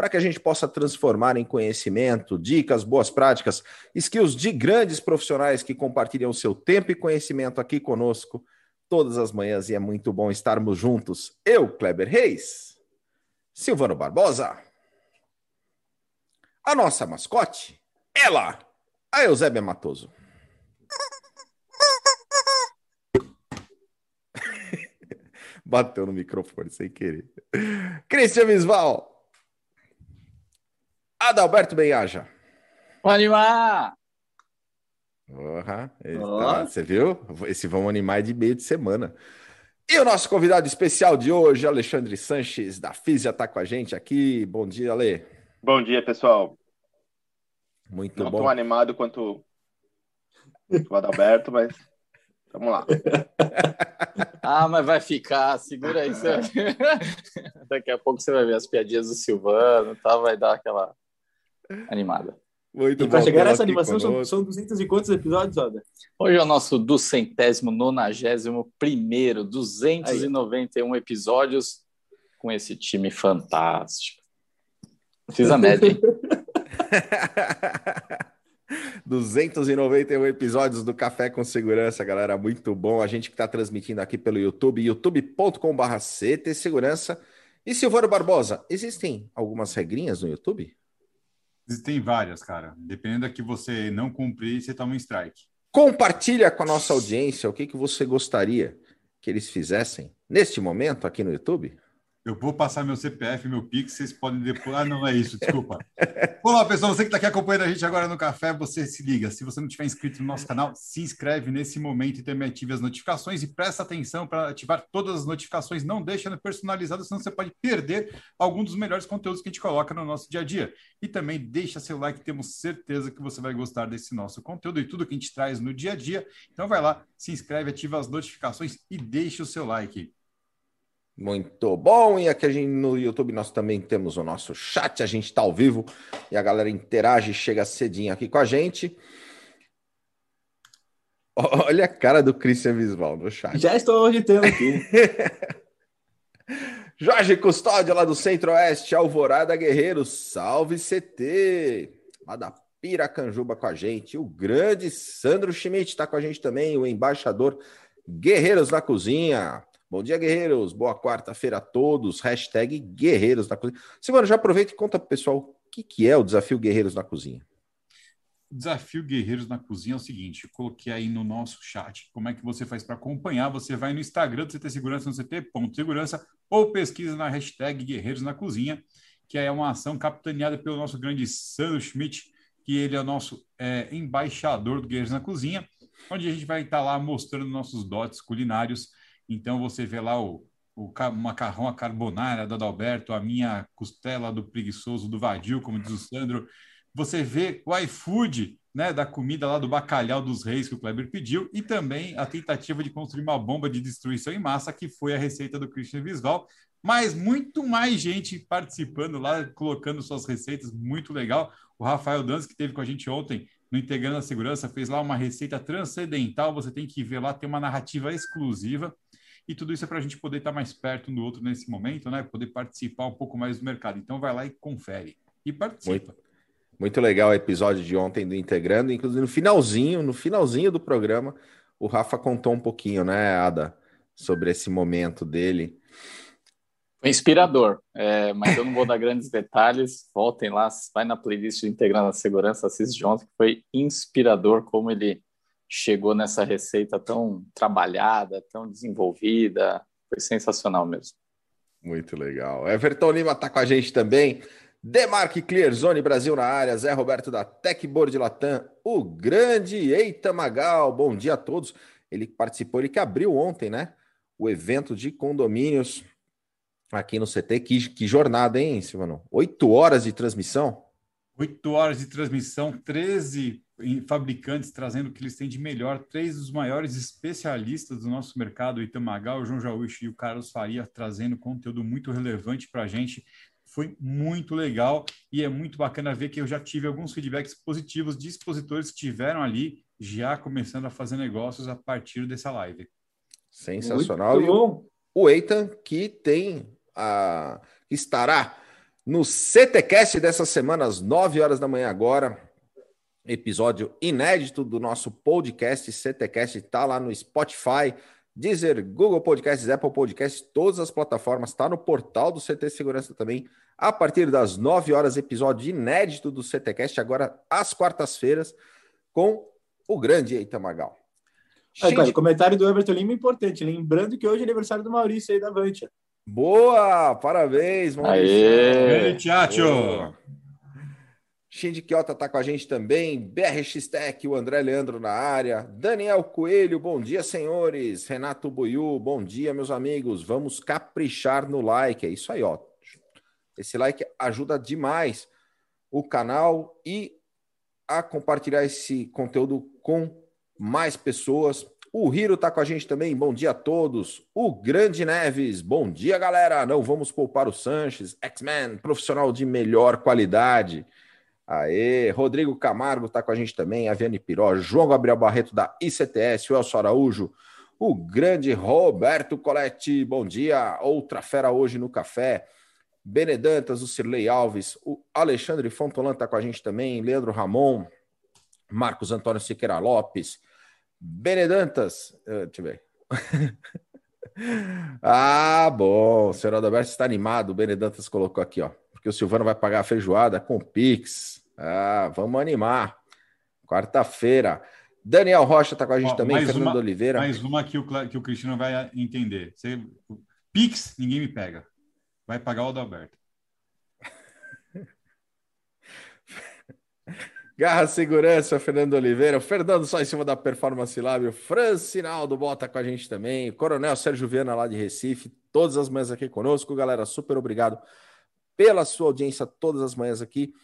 para que a gente possa transformar em conhecimento, dicas, boas práticas, skills de grandes profissionais que compartilham seu tempo e conhecimento aqui conosco todas as manhãs e é muito bom estarmos juntos. Eu, Kleber Reis, Silvano Barbosa, a nossa mascote, ela, a Eusébia Matoso. Bateu no microfone sem querer. Cristian Visval. Adalberto Benhaja. Vamos animar! Uhum, tá, você viu? Esse vamos animar é de meio de semana. E o nosso convidado especial de hoje, Alexandre Sanches, da Físia, está com a gente aqui. Bom dia, Ale. Bom dia, pessoal. Muito Não bom. tão animado quanto o Adalberto, mas vamos lá. Ah, mas vai ficar, segura aí. Você... Daqui a pouco você vai ver as piadinhas do Silvano, tá? vai dar aquela animada. Muito E para chegar nessa animação, são, conosco. são 200 e quantos episódios, Oda? Hoje é o nosso duzentésimo, nonagésimo primeiro, 291 episódios com esse time fantástico. Fiz a média, hein? 291 episódios do Café com Segurança, galera. Muito bom. A gente que está transmitindo aqui pelo YouTube, youtube.com.br CT Segurança. E Silvano Barbosa, existem algumas regrinhas no YouTube? Existem várias, cara. Dependendo da que você não cumprir, você toma um strike. Compartilha com a nossa audiência o que, que você gostaria que eles fizessem neste momento aqui no YouTube. Eu vou passar meu CPF, meu Pix, vocês podem depois. Ah, não é isso, desculpa. Olá, pessoal, você que está aqui acompanhando a gente agora no café, você se liga. Se você não tiver inscrito no nosso canal, se inscreve nesse momento e também ative as notificações e presta atenção para ativar todas as notificações. Não deixa no personalizado, senão você pode perder algum dos melhores conteúdos que a gente coloca no nosso dia a dia. E também deixa seu like, temos certeza que você vai gostar desse nosso conteúdo e tudo que a gente traz no dia a dia. Então vai lá, se inscreve, ativa as notificações e deixa o seu like. Muito bom. E aqui a gente, no YouTube nós também temos o nosso chat. A gente está ao vivo e a galera interage, chega cedinho aqui com a gente. Olha a cara do Christian Visval no chat. Já estou auditando aqui. Jorge Custódio, lá do Centro-Oeste, Alvorada Guerreiro, salve CT! Lá da Piracanjuba com a gente. O grande Sandro Schmidt está com a gente também, o embaixador Guerreiros na Cozinha. Bom dia, guerreiros. Boa quarta-feira a todos. Hashtag Guerreiros na Cozinha. Silvano, já aproveita e conta pro pessoal o que, que é o desafio Guerreiros na Cozinha. O desafio Guerreiros na Cozinha é o seguinte: coloquei aí no nosso chat como é que você faz para acompanhar. Você vai no Instagram do CT Segurança, no CT.segurança, ou pesquisa na hashtag Guerreiros na Cozinha, que é uma ação capitaneada pelo nosso grande Sandro Schmidt, que ele é o nosso é, embaixador do Guerreiros na Cozinha, onde a gente vai estar lá mostrando nossos dotes culinários. Então você vê lá o, o ca- macarrão à carbonara do Adalberto, a minha costela do preguiçoso do Vadil, como diz o Sandro. Você vê o iFood, né, da comida lá do bacalhau dos reis que o Kleber pediu, e também a tentativa de construir uma bomba de destruição em massa, que foi a receita do Christian Visval. Mas muito mais gente participando lá, colocando suas receitas, muito legal. O Rafael Danz, que esteve com a gente ontem no Integrando a Segurança, fez lá uma receita transcendental. Você tem que ver lá, tem uma narrativa exclusiva. E tudo isso é para a gente poder estar mais perto um do outro nesse momento, né? Poder participar um pouco mais do mercado. Então vai lá e confere. E participa. Muito legal o episódio de ontem do Integrando, inclusive no finalzinho, no finalzinho do programa, o Rafa contou um pouquinho, né, Ada, sobre esse momento dele. Foi inspirador, é, mas eu não vou dar grandes detalhes. Voltem lá, vai na playlist do Integrando a Segurança, assiste ontem, que foi inspirador como ele chegou nessa receita tão trabalhada, tão desenvolvida. Foi sensacional mesmo. Muito legal. Everton Lima está com a gente também. Demarque Clear Zone Brasil na área, Zé Roberto da Techboard Latam, o grande Eita Magal, bom dia a todos. Ele participou, ele que abriu ontem, né? O evento de condomínios aqui no CT. Que, que jornada, hein, Silvano? Oito horas de transmissão? Oito horas de transmissão, 13 fabricantes trazendo o que eles têm de melhor, três dos maiores especialistas do nosso mercado, o Itamagal, o João Jaúcho e o Carlos Faria, trazendo conteúdo muito relevante para a gente. Foi muito legal e é muito bacana ver que eu já tive alguns feedbacks positivos de expositores que estiveram ali já começando a fazer negócios a partir dessa live. Sensacional. Muito bom. E o Eitan, que tem a. estará no CTCast dessa semana, às 9 horas da manhã agora. Episódio inédito do nosso podcast CTCast está lá no Spotify, Deezer, Google Podcasts, Apple Podcasts, todas as plataformas, está no portal do CT Segurança também. A partir das 9 horas, episódio inédito do CTCast, agora às quartas-feiras, com o grande Eita Magal. Aí, cara, comentário do Everton Lima importante, lembrando que hoje é aniversário do Maurício aí da Vantia. Boa! Parabéns, Maurício. Aê! Tchau, Shinji Kiota está com a gente também, BRX Tech, o André Leandro na área, Daniel Coelho, bom dia, senhores, Renato Buiu, bom dia, meus amigos, vamos caprichar no like, é isso aí, ó. Esse like ajuda demais o canal e a compartilhar esse conteúdo com mais pessoas. O Hiro está com a gente também. Bom dia a todos. O Grande Neves. Bom dia, galera. Não vamos poupar o Sanches. X-Men, profissional de melhor qualidade. Aê, Rodrigo Camargo está com a gente também. Aviane Piró, João Gabriel Barreto da ICTS, o Elcio Araújo, o grande Roberto Coletti. Bom dia. Outra fera hoje no café. Benedantas, o Cirlei Alves, o Alexandre Fontolan está com a gente também, Leandro Ramon, Marcos Antônio Siqueira Lopes, Benedantas, uh, deixa eu ver. ah, bom, o senhor Adalberto está animado, o Benedantas colocou aqui, ó, porque o Silvano vai pagar a feijoada com Pix. Ah, vamos animar. Quarta-feira. Daniel Rocha está com a gente ó, também, Fernando uma, Oliveira. Mais uma que o, que o Cristiano vai entender. Você, Pix, ninguém me pega. Vai pagar o Adalberto. Garra Segurança, Fernando Oliveira, o Fernando só em cima da Performance Lab, o Francinaldo bota com a gente também, o Coronel Sérgio Viana lá de Recife, todas as manhãs aqui conosco, galera, super obrigado pela sua audiência todas as manhãs aqui,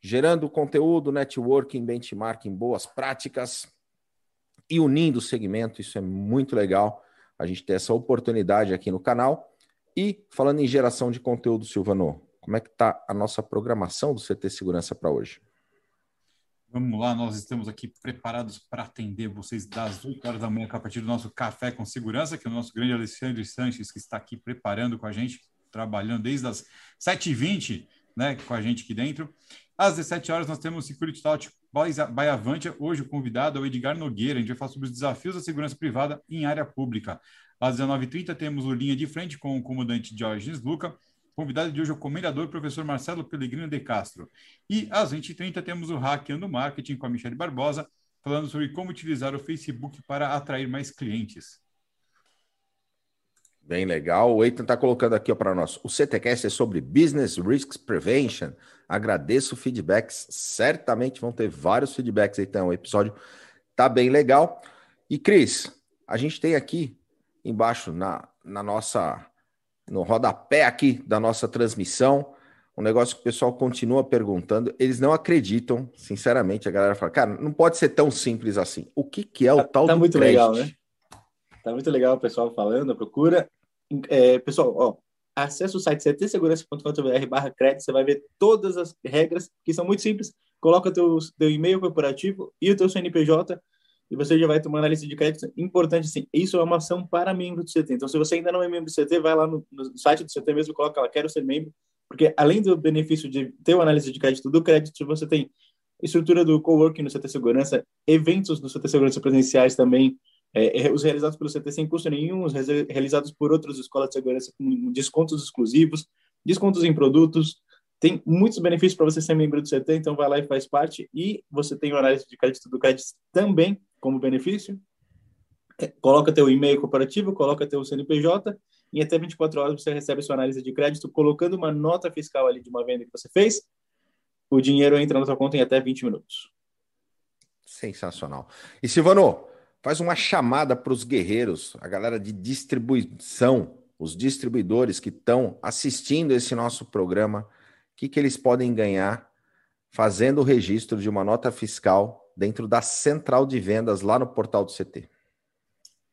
gerando conteúdo, networking, benchmarking, boas práticas e unindo o segmento, isso é muito legal, a gente ter essa oportunidade aqui no canal. E falando em geração de conteúdo, Silvano, como é que está a nossa programação do CT Segurança para hoje? Vamos lá, nós estamos aqui preparados para atender vocês das 8 horas da manhã a partir do nosso Café com Segurança, que é o nosso grande Alexandre Sanches, que está aqui preparando com a gente, trabalhando desde as 7h20 né, com a gente aqui dentro. Às 17 horas nós temos o Security Talk by Avantia. Hoje o convidado é o Edgar Nogueira. A gente vai falar sobre os desafios da segurança privada em área pública. Às 19h30 temos o Linha de Frente com o comandante Diógenes Luca. Convidado de hoje é o comendador professor Marcelo Pellegrino de Castro. E às 20h30 temos o Hackeando Marketing com a Michelle Barbosa, falando sobre como utilizar o Facebook para atrair mais clientes. Bem legal. O Eitan está colocando aqui para nós. O CTCast é sobre Business Risks Prevention. Agradeço feedbacks. Certamente vão ter vários feedbacks, então. O episódio tá bem legal. E, Cris, a gente tem aqui embaixo na, na nossa no rodapé aqui da nossa transmissão. Um negócio que o pessoal continua perguntando, eles não acreditam, sinceramente, a galera fala, cara, não pode ser tão simples assim. O que, que é o tá, tal tá do muito legal, né? Tá muito legal o pessoal falando, procura. É, pessoal, ó, acesse o site ctsegurança.com.br barra crédito, você vai ver todas as regras, que são muito simples. Coloca teu, teu e-mail corporativo e o teu CNPJ e você já vai tomar análise de crédito. Importante, sim, isso é uma ação para membro do CT. Então, se você ainda não é membro do CT, vai lá no, no site do CT mesmo coloca lá, quero ser membro, porque além do benefício de ter uma análise de crédito do crédito, você tem estrutura do coworking no CT Segurança, eventos no CT Segurança presenciais também, é, é, os realizados pelo CT sem custo nenhum, os realizados por outras escolas de segurança com descontos exclusivos, descontos em produtos, tem muitos benefícios para você ser membro do CT, então vai lá e faz parte. E você tem o análise de crédito do crédito também como benefício. É, coloca teu e-mail corporativo, coloca teu CNPJ, em até 24 horas você recebe sua análise de crédito, colocando uma nota fiscal ali de uma venda que você fez. O dinheiro entra na sua conta em até 20 minutos. Sensacional. E Silvano, faz uma chamada para os guerreiros, a galera de distribuição, os distribuidores que estão assistindo esse nosso programa que, que eles podem ganhar fazendo o registro de uma nota fiscal dentro da central de vendas lá no portal do CT.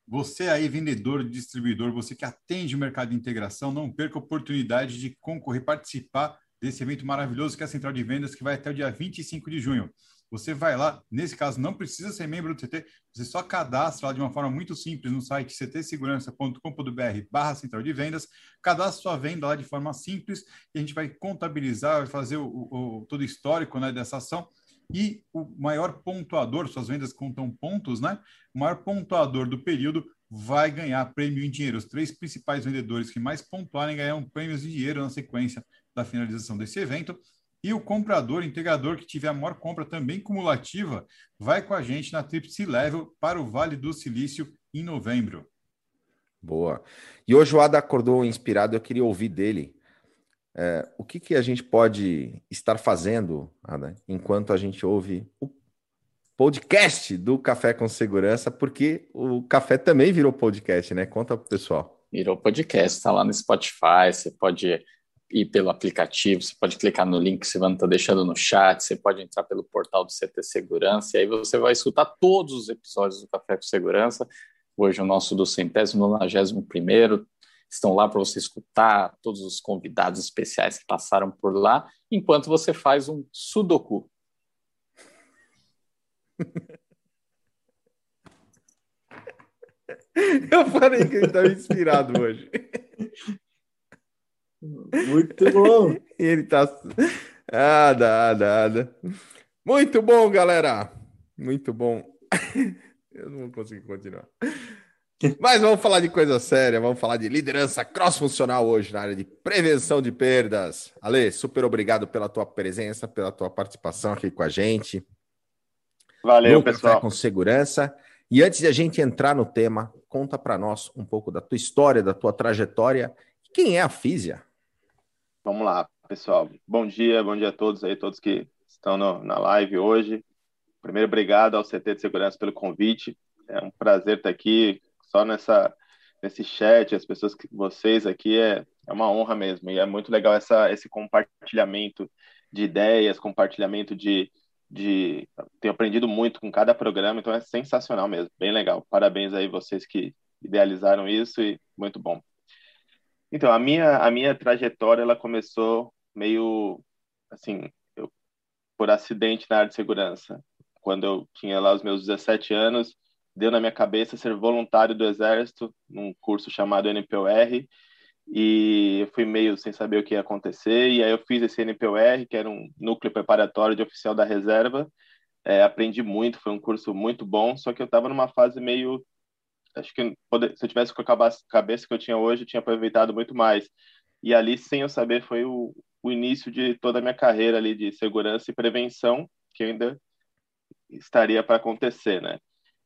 Você aí, vendedor, distribuidor, você que atende o mercado de integração, não perca a oportunidade de concorrer, participar desse evento maravilhoso que é a Central de Vendas, que vai até o dia 25 de junho. Você vai lá, nesse caso, não precisa ser membro do CT, você só cadastra lá de uma forma muito simples no site ctsegurança.com.br barra central de vendas, cadastra sua venda lá de forma simples e a gente vai contabilizar, vai fazer o, o todo o histórico né, dessa ação e o maior pontuador, suas vendas contam pontos, né? O maior pontuador do período vai ganhar prêmio em dinheiro. Os três principais vendedores que mais pontuarem ganham prêmios de dinheiro na sequência da finalização desse evento. E o comprador, integrador que tiver a maior compra também cumulativa, vai com a gente na Tripsi Level para o Vale do Silício em novembro. Boa. E hoje o Ada acordou inspirado, eu queria ouvir dele. É, o que, que a gente pode estar fazendo, Ada, enquanto a gente ouve o podcast do Café com Segurança, porque o café também virou podcast, né? Conta pro pessoal. Virou podcast, está lá no Spotify, você pode ir pelo aplicativo, você pode clicar no link que o Silvano está deixando no chat, você pode entrar pelo portal do CT Segurança, e aí você vai escutar todos os episódios do Café com Segurança. Hoje o nosso do centésimo, nonagésimo primeiro, estão lá para você escutar todos os convidados especiais que passaram por lá, enquanto você faz um sudoku. Eu falei que ele estava inspirado hoje. Muito bom. ele tá. Ah, dá, dá, dá. Muito bom, galera. Muito bom. Eu não vou conseguir continuar. Mas vamos falar de coisa séria, vamos falar de liderança cross-funcional hoje na área de prevenção de perdas. Ale, super obrigado pela tua presença, pela tua participação aqui com a gente. Valeu, no pessoal. Café com segurança. E antes de a gente entrar no tema, conta para nós um pouco da tua história, da tua trajetória. Quem é a Físia? Vamos lá, pessoal. Bom dia, bom dia a todos aí, todos que estão no, na live hoje. Primeiro, obrigado ao CT de Segurança pelo convite. É um prazer estar aqui, só nessa nesse chat, as pessoas que vocês aqui é, é uma honra mesmo. E é muito legal essa, esse compartilhamento de ideias, compartilhamento de, de. Tenho aprendido muito com cada programa, então é sensacional mesmo, bem legal. Parabéns aí vocês que idealizaram isso e muito bom. Então, a minha, a minha trajetória, ela começou meio, assim, eu, por acidente na área de segurança. Quando eu tinha lá os meus 17 anos, deu na minha cabeça ser voluntário do Exército, num curso chamado NPOR, e eu fui meio sem saber o que ia acontecer, e aí eu fiz esse NPOR, que era um núcleo preparatório de oficial da reserva, é, aprendi muito, foi um curso muito bom, só que eu estava numa fase meio acho que se eu tivesse com a cabeça que eu tinha hoje, eu tinha aproveitado muito mais. E ali, sem eu saber, foi o, o início de toda a minha carreira ali de segurança e prevenção, que ainda estaria para acontecer, né?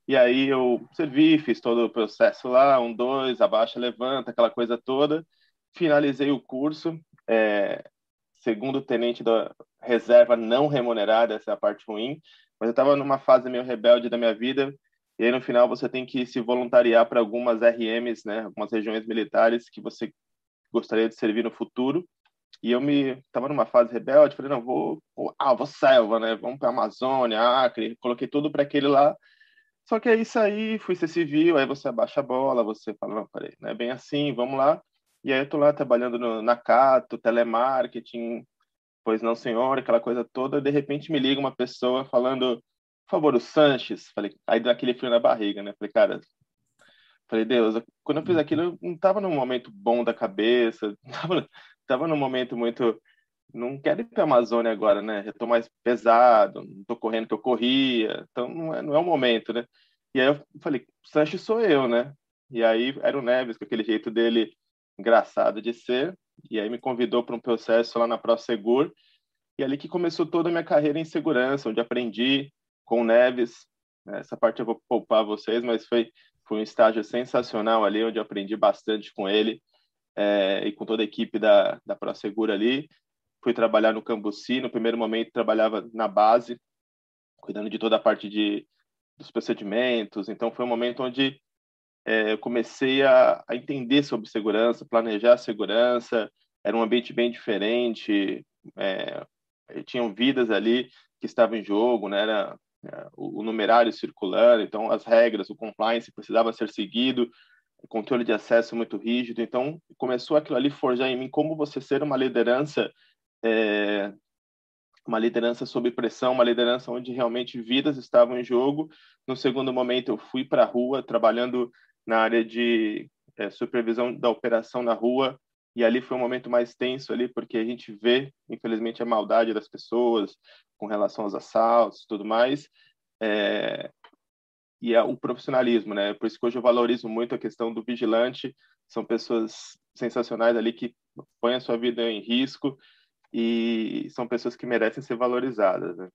E aí eu servi, fiz todo o processo lá, um, dois, abaixa, levanta, aquela coisa toda. Finalizei o curso, é, segundo tenente da reserva não remunerada, essa é a parte ruim, mas eu estava numa fase meio rebelde da minha vida, e aí no final você tem que se voluntariar para algumas RMs, né, algumas regiões militares que você gostaria de servir no futuro. E eu me estava numa fase rebelde, falei não vou, vou ah vou selva, né, vamos para Amazônia, Acre, coloquei tudo para aquele lá. Só que é isso aí, fui ser civil, aí você abaixa a bola, você fala não, peraí, não é bem assim, vamos lá. E aí eu tô lá trabalhando no, na Cato, telemarketing, pois não senhor, aquela coisa toda. De repente me liga uma pessoa falando por favor, o Sanches. Falei, aí deu aquele frio na barriga, né? Falei, cara, falei, Deus, quando eu fiz aquilo, eu não tava num momento bom da cabeça, tava, tava num momento muito. Não quero ir para a Amazônia agora, né? Eu tô mais pesado, não tô correndo que eu corria, então não é, não é o momento, né? E aí eu falei, Sanches sou eu, né? E aí era o Neves, com aquele jeito dele engraçado de ser, e aí me convidou para um processo lá na ProSegur, e ali que começou toda a minha carreira em segurança, onde aprendi com Neves. Né? Essa parte eu vou poupar vocês, mas foi, foi um estágio sensacional ali, onde eu aprendi bastante com ele é, e com toda a equipe da, da ProSegura ali. Fui trabalhar no Cambuci, no primeiro momento trabalhava na base, cuidando de toda a parte de, dos procedimentos. Então foi um momento onde é, eu comecei a, a, entender sobre segurança, planejar segurança. Era um ambiente bem diferente, é, tinham vidas ali que estavam em jogo, né? Era o, numerário circulando, então as regras, o compliance precisava ser seguido, controle de acesso muito rígido. Então começou aquilo ali forjar em mim como você ser uma liderança é, uma liderança sob pressão, uma liderança onde realmente vidas estavam em jogo. No segundo momento, eu fui para a rua, trabalhando na área de é, supervisão da operação na rua, e ali foi um momento mais tenso ali, porque a gente vê, infelizmente, a maldade das pessoas com relação aos assaltos tudo mais, é, e é o profissionalismo, né? Por isso que hoje eu valorizo muito a questão do vigilante, são pessoas sensacionais ali que põem a sua vida em risco, e são pessoas que merecem ser valorizadas. Né?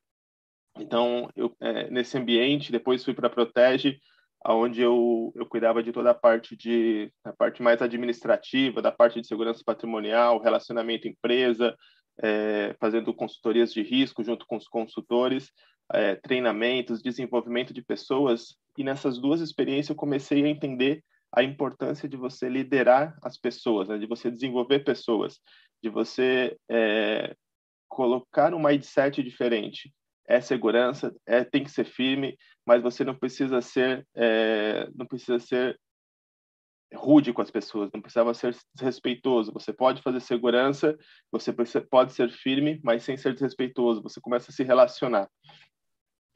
Então, eu, é, nesse ambiente, depois fui para Protege, onde eu, eu cuidava de toda a parte de a parte mais administrativa, da parte de segurança patrimonial, relacionamento empresa, é, fazendo consultorias de risco junto com os consultores, é, treinamentos, desenvolvimento de pessoas. E nessas duas experiências eu comecei a entender a importância de você liderar as pessoas, né? de você desenvolver pessoas, de você é, colocar um mindset diferente. É segurança, é tem que ser firme, mas você não precisa ser é, não precisa ser rude com as pessoas, não precisava ser desrespeitoso. Você pode fazer segurança, você pode ser firme, mas sem ser desrespeitoso. Você começa a se relacionar.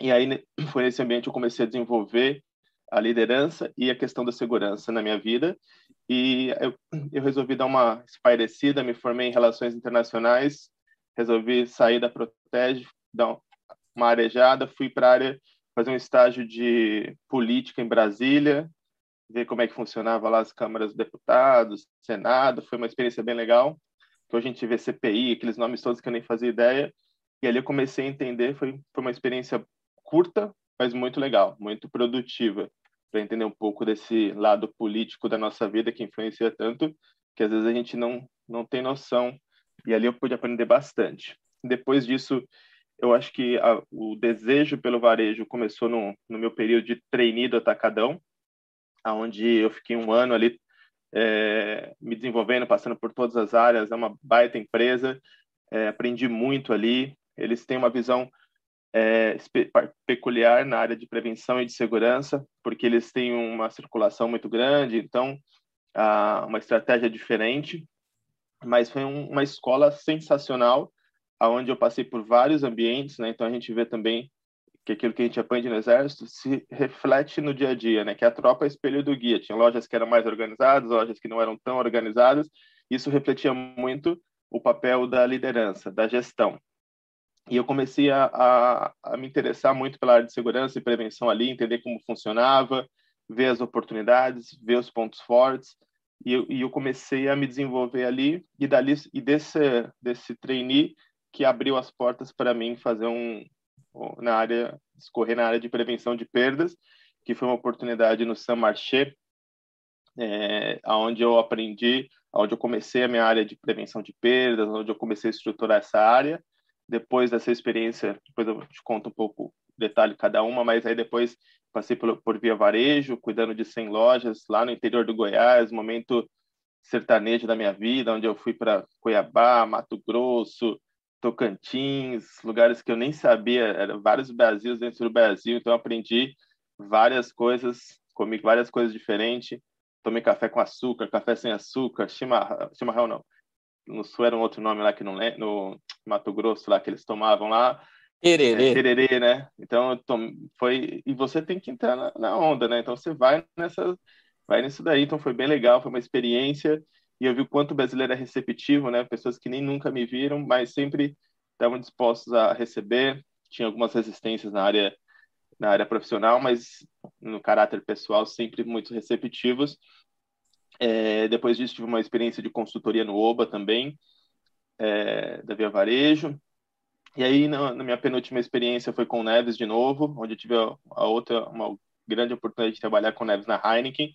E aí foi nesse ambiente que eu comecei a desenvolver a liderança e a questão da segurança na minha vida. E eu, eu resolvi dar uma espairecida, me formei em relações internacionais, resolvi sair da Protege, dar uma arejada, fui para a área fazer um estágio de política em Brasília, ver como é que funcionava lá as câmaras de deputados, Senado, foi uma experiência bem legal, que hoje a gente vê CPI, aqueles nomes todos que eu nem fazia ideia, e ali eu comecei a entender, foi, foi uma experiência curta, mas muito legal, muito produtiva, para entender um pouco desse lado político da nossa vida que influencia tanto, que às vezes a gente não, não tem noção. E ali eu pude aprender bastante. Depois disso, eu acho que a, o desejo pelo varejo começou no, no meu período de trainee do Atacadão, onde eu fiquei um ano ali é, me desenvolvendo, passando por todas as áreas. É uma baita empresa, é, aprendi muito ali. Eles têm uma visão é, peculiar na área de prevenção e de segurança, porque eles têm uma circulação muito grande, então ah, uma estratégia diferente. Mas foi um, uma escola sensacional, aonde eu passei por vários ambientes, né? Então a gente vê também que aquilo que a gente aprende no exército se reflete no dia a dia, né? Que a tropa é espelho do guia. Tinha lojas que eram mais organizadas, lojas que não eram tão organizadas. Isso refletia muito o papel da liderança, da gestão. E eu comecei a, a, a, me interessar muito pela área de segurança e prevenção ali, entender como funcionava, ver as oportunidades, ver os pontos fortes. E eu, e eu comecei a me desenvolver ali e dali e desse desse trainee que abriu as portas para mim fazer um na área escorrer na área de prevenção de perdas, que foi uma oportunidade no Saint Marché, é, eu aprendi, onde eu comecei a minha área de prevenção de perdas, onde eu comecei a estruturar essa área. Depois dessa experiência, depois eu te conto um pouco detalhe cada uma, mas aí depois passei por, por Via Varejo, cuidando de 100 lojas lá no interior do Goiás, momento sertanejo da minha vida, onde eu fui para Cuiabá, Mato Grosso, Tocantins, lugares que eu nem sabia, eram vários Brasils dentro do Brasil, então aprendi várias coisas, comi várias coisas diferentes, tomei café com açúcar, café sem açúcar, chimarrão, chimarrão não, no sul era um outro nome lá que não lembro, no Mato Grosso lá que eles tomavam lá. Tererê. É, tererê, né? Então foi e você tem que entrar na, na, onda, né? Então você vai nessa vai nisso daí, então foi bem legal, foi uma experiência e eu vi o quanto o brasileiro é receptivo, né? Pessoas que nem nunca me viram, mas sempre estavam dispostos a receber. Tinha algumas resistências na área na área profissional, mas no caráter pessoal sempre muito receptivos. É, depois disso, tive uma experiência de consultoria no OBA também, é, da Via Varejo. E aí, na, na, minha penúltima experiência, foi com o Neves de novo, onde tive a, a outra, uma grande oportunidade de trabalhar com o Neves na Heineken,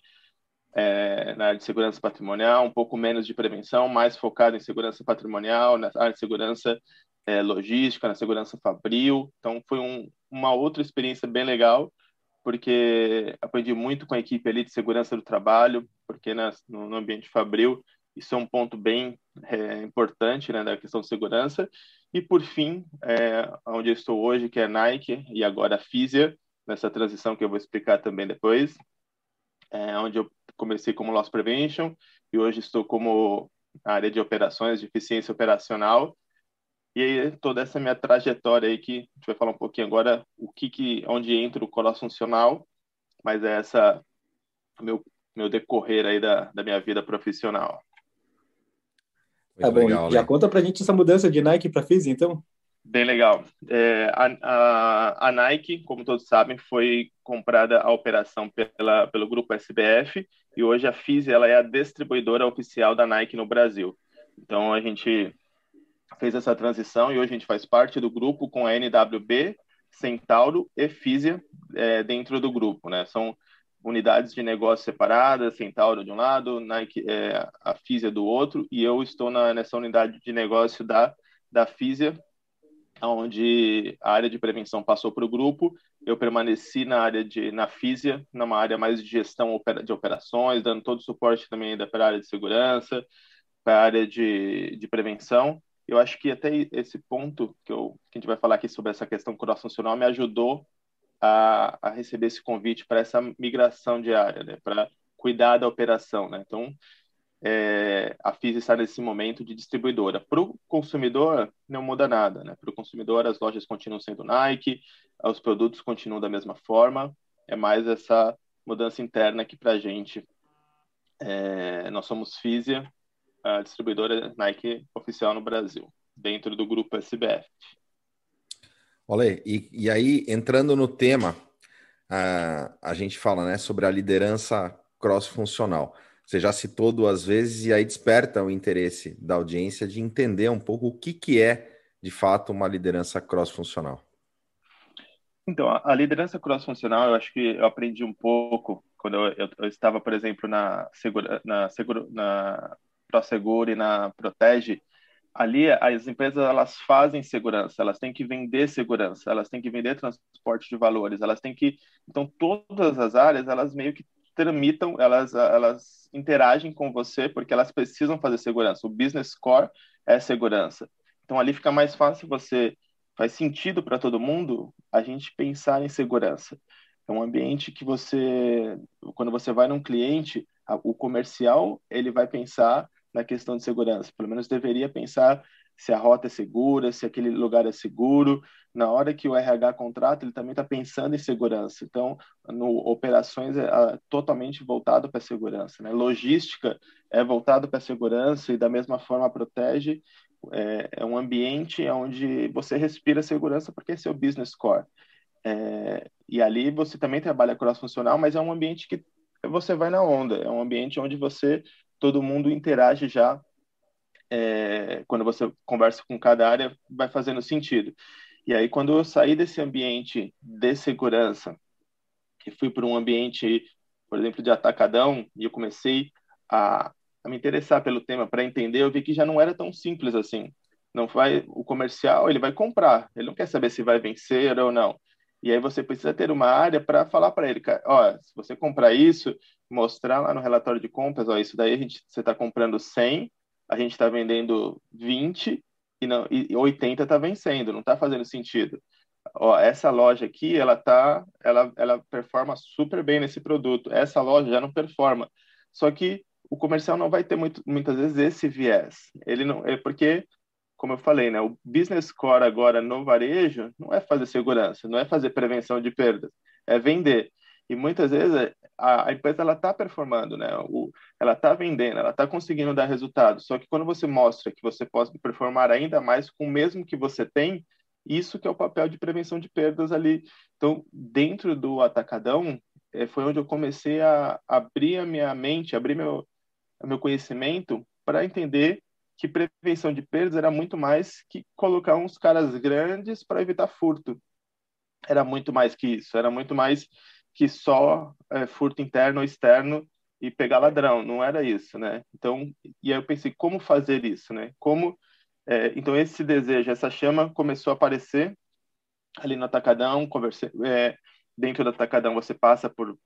é, na área de segurança patrimonial, um pouco menos de prevenção, mais focado em segurança patrimonial, na área de segurança é, logística, na segurança fabril. Então, foi um, uma outra experiência bem legal, porque aprendi muito com a equipe ali de segurança do trabalho, porque no, no ambiente fabril Isso é um ponto bem é, importante né, da questão de segurança. E, por fim, é, onde eu estou hoje, que é Nike, e agora a Fisia, nessa transição que eu vou explicar também depois, é, onde eu comecei como Loss Prevention e hoje estou como área de operações, de eficiência operacional. E aí, toda essa minha trajetória aí, que a gente vai falar um pouquinho agora, o que, que onde entra o cross funcional, mas é essa meu, meu decorrer aí da, da minha vida profissional. Tá bom, legal, já né? conta pra gente essa mudança de Nike para Fizz, então? Bem legal. É, a, a, a, Nike, como todos sabem, foi comprada a operação pela, pelo grupo SBF e hoje a Fizz ela é a distribuidora oficial da Nike no Brasil. Então a gente fez essa transição e hoje a gente faz parte do grupo com a NWB, Centauro e Fisia é, dentro do grupo, né? São unidades de negócio separadas, Centauro de um lado, Nike, é, a Fisia do outro, e eu estou na, nessa unidade de negócio da, da Fisia, onde a área de prevenção passou para o grupo, eu permaneci na área de na Fisia, numa área mais de gestão de operações, dando todo o suporte também para a área de segurança, para a área de, de prevenção. Eu acho que até esse ponto que, eu, que a gente vai falar aqui sobre essa questão cross-funcional me ajudou a, a receber esse convite para essa migração diária, né, para cuidar da operação. Né? Então, é, a FIS está nesse momento de distribuidora. Para o consumidor, não muda nada. Né? Para o consumidor, as lojas continuam sendo Nike, os produtos continuam da mesma forma. É mais essa mudança interna que para a gente, é, nós somos Fisia, a distribuidora Nike oficial no Brasil, dentro do grupo SBF. Olha, e, e aí, entrando no tema, a, a gente fala né, sobre a liderança cross-funcional. Você já citou duas vezes e aí desperta o interesse da audiência de entender um pouco o que, que é, de fato, uma liderança cross-funcional. Então, a, liderança cross-funcional, eu acho que eu aprendi um pouco quando eu, eu, eu estava, por exemplo, na Segura, na, Seguro, na ProSeguro e na Protege, ali as empresas elas fazem segurança, elas têm que vender segurança, elas têm que vender transporte de valores, elas têm que então todas as áreas elas meio que tramitam, elas elas interagem com você porque elas precisam fazer segurança. O business core é segurança. Então ali fica mais fácil você faz sentido para todo mundo a gente pensar em segurança. É um ambiente que você quando você vai num cliente, o comercial ele vai pensar na questão de segurança. Pelo menos deveria pensar se a rota é segura, se aquele lugar é seguro. Na hora que o RH contrata, ele também está pensando em segurança. Então, no operações é, é totalmente voltado para segurança. Né? Logística é voltado para segurança e da mesma forma protege. É, é, um ambiente onde você respira segurança porque é o business core. É, e ali você também trabalha cross-funcional, mas é um ambiente que você vai na onda. É um ambiente onde você todo mundo interage já é, quando você conversa com cada área, vai fazendo sentido. E aí, quando eu saí desse ambiente de segurança, e fui para um ambiente, por exemplo, de atacadão, e eu comecei a, a me interessar pelo tema para entender, eu vi que já não era tão simples assim. Não vai o comercial, ele vai comprar, ele não quer saber se vai vencer ou não. E aí você precisa ter uma área para falar para ele, ó, se você comprar isso, mostrar lá no relatório de compras, ó, isso daí a gente, você está comprando 100, a gente está vendendo 20 e, não, e 80 está vencendo, não está fazendo sentido. Ó, essa loja aqui, ela tá, ela, ela performa super bem nesse produto. Essa loja já não performa. Só que o comercial não vai ter muito, muitas vezes esse viés. Ele não, é porque como eu falei, né, o business core agora no varejo não é fazer segurança, não é fazer prevenção de perdas, é vender. E muitas vezes a, empresa ela está performando, né? O, ela está vendendo, ela está conseguindo dar resultado. Só que quando você mostra que você pode performar ainda mais com o mesmo que você tem, isso que é o papel de prevenção de perdas ali. Então, dentro do atacadão, é, foi onde eu comecei a abrir a minha mente, abrir meu, meu conhecimento para entender que prevenção de perdas era muito mais que colocar uns caras grandes para evitar furto. Era muito mais que isso, era muito mais que só é, furto interno ou externo e pegar ladrão, não era isso, né? Então, e aí eu pensei, como fazer isso, né? Como, é, então esse desejo, essa chama começou a aparecer ali no Atacadão, conversei, é, dentro do Atacadão você passa por,